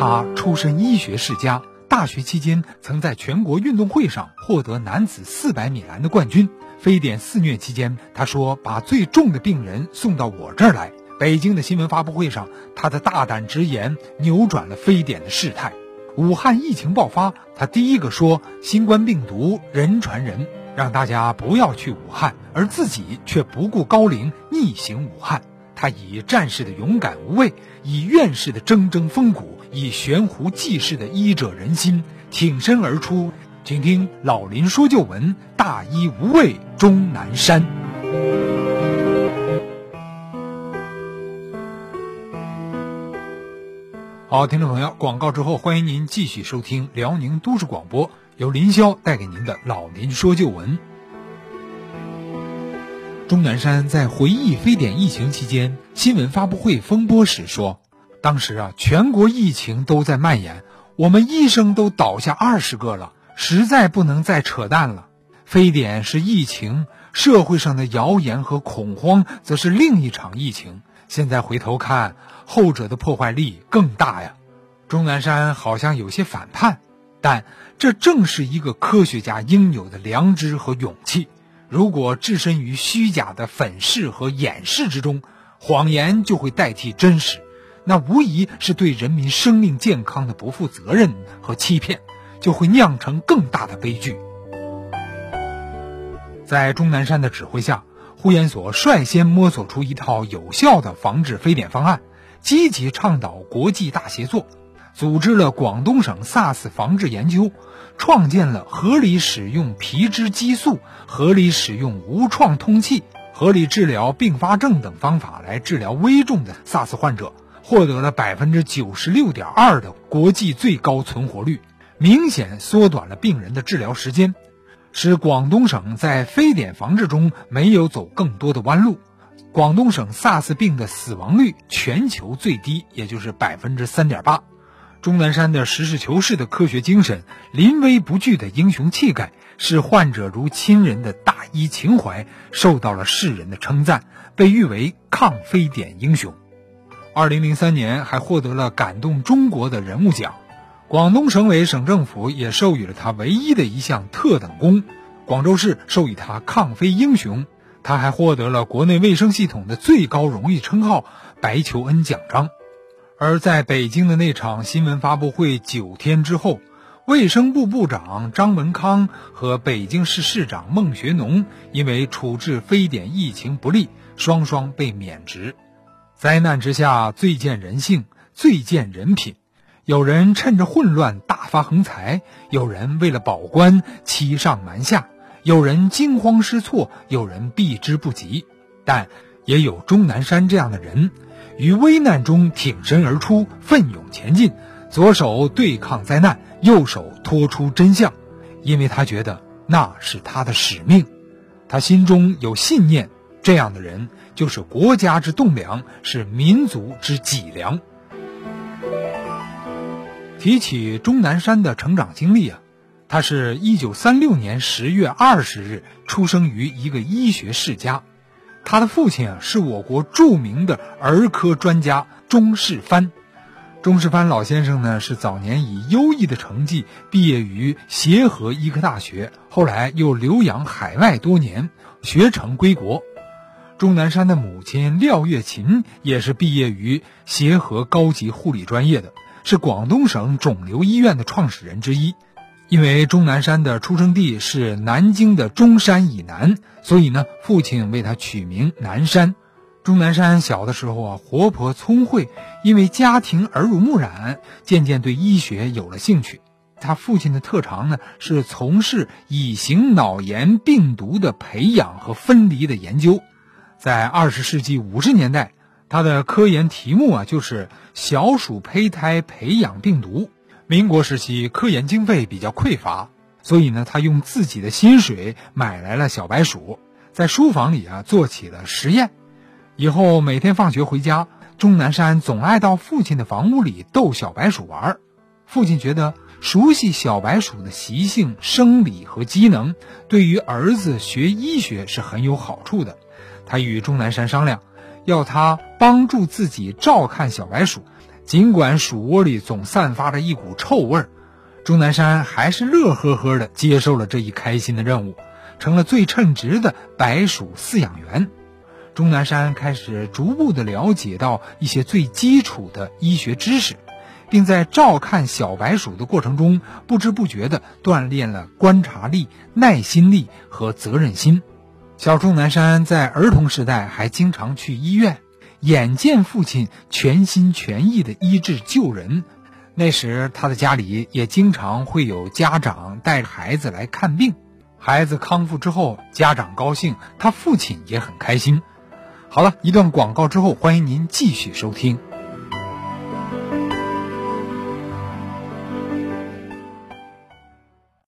他出身医学世家，大学期间曾在全国运动会上获得男子400米栏的冠军。非典肆虐期间，他说：“把最重的病人送到我这儿来。”北京的新闻发布会上，他的大胆直言扭转了非典的事态。武汉疫情爆发，他第一个说：“新冠病毒人传人，让大家不要去武汉。”而自己却不顾高龄逆行武汉。他以战士的勇敢无畏，以院士的铮铮风骨，以悬壶济世的医者仁心，挺身而出。请听老林说旧闻：大医无畏终南山。好，听众朋友，广告之后，欢迎您继续收听辽宁都市广播，由林霄带给您的老林说旧闻。钟南山在回忆非典疫情期间新闻发布会风波时说：“当时啊，全国疫情都在蔓延，我们医生都倒下二十个了。”实在不能再扯淡了。非典是疫情，社会上的谣言和恐慌则是另一场疫情。现在回头看，后者的破坏力更大呀。钟南山好像有些反叛，但这正是一个科学家应有的良知和勇气。如果置身于虚假的粉饰和掩饰之中，谎言就会代替真实，那无疑是对人民生命健康的不负责任和欺骗。就会酿成更大的悲剧。在钟南山的指挥下，呼延所率先摸索出一套有效的防治非典方案，积极倡导国际大协作，组织了广东省 SARS 防治研究，创建了合理使用皮质激素、合理使用无创通气、合理治疗并发症等方法来治疗危重的 SARS 患者，获得了百分之九十六点二的国际最高存活率。明显缩短了病人的治疗时间，使广东省在非典防治中没有走更多的弯路。广东省 SARS 病的死亡率全球最低，也就是百分之三点八。钟南山的实事求是的科学精神、临危不惧的英雄气概，视患者如亲人的大医情怀，受到了世人的称赞，被誉为抗非典英雄。二零零三年还获得了感动中国的人物奖。广东省委省政府也授予了他唯一的一项特等功，广州市授予他抗非英雄，他还获得了国内卫生系统的最高荣誉称号——白求恩奖章。而在北京的那场新闻发布会九天之后，卫生部部长张文康和北京市市长孟学农因为处置非典疫情不力，双双被免职。灾难之下，最见人性，最见人品。有人趁着混乱大发横财，有人为了保官欺上瞒下，有人惊慌失措，有人避之不及。但也有钟南山这样的人，于危难中挺身而出，奋勇前进，左手对抗灾难，右手托出真相，因为他觉得那是他的使命，他心中有信念。这样的人就是国家之栋梁，是民族之脊梁。提起钟南山的成长经历啊，他是一九三六年十月二十日出生于一个医学世家，他的父亲啊是我国著名的儿科专家钟世藩。钟世藩老先生呢是早年以优异的成绩毕业于协和医科大学，后来又留洋海外多年，学成归国。钟南山的母亲廖月琴也是毕业于协和高级护理专业的。是广东省肿瘤医院的创始人之一，因为钟南山的出生地是南京的中山以南，所以呢，父亲为他取名南山。钟南山小的时候啊，活泼聪慧，因为家庭耳濡目染，渐渐对医学有了兴趣。他父亲的特长呢，是从事乙型脑炎病毒的培养和分离的研究。在二十世纪五十年代。他的科研题目啊，就是小鼠胚胎培养病毒。民国时期科研经费比较匮乏，所以呢，他用自己的薪水买来了小白鼠，在书房里啊做起了实验。以后每天放学回家，钟南山总爱到父亲的房屋里逗小白鼠玩。父亲觉得熟悉小白鼠的习性、生理和机能，对于儿子学医学是很有好处的。他与钟南山商量。要他帮助自己照看小白鼠，尽管鼠窝里总散发着一股臭味儿，钟南山还是乐呵呵地接受了这一开心的任务，成了最称职的白鼠饲养员。钟南山开始逐步地了解到一些最基础的医学知识，并在照看小白鼠的过程中，不知不觉地锻炼了观察力、耐心力和责任心。小钟南山在儿童时代还经常去医院，眼见父亲全心全意的医治救人。那时他的家里也经常会有家长带着孩子来看病。孩子康复之后，家长高兴，他父亲也很开心。好了一段广告之后，欢迎您继续收听。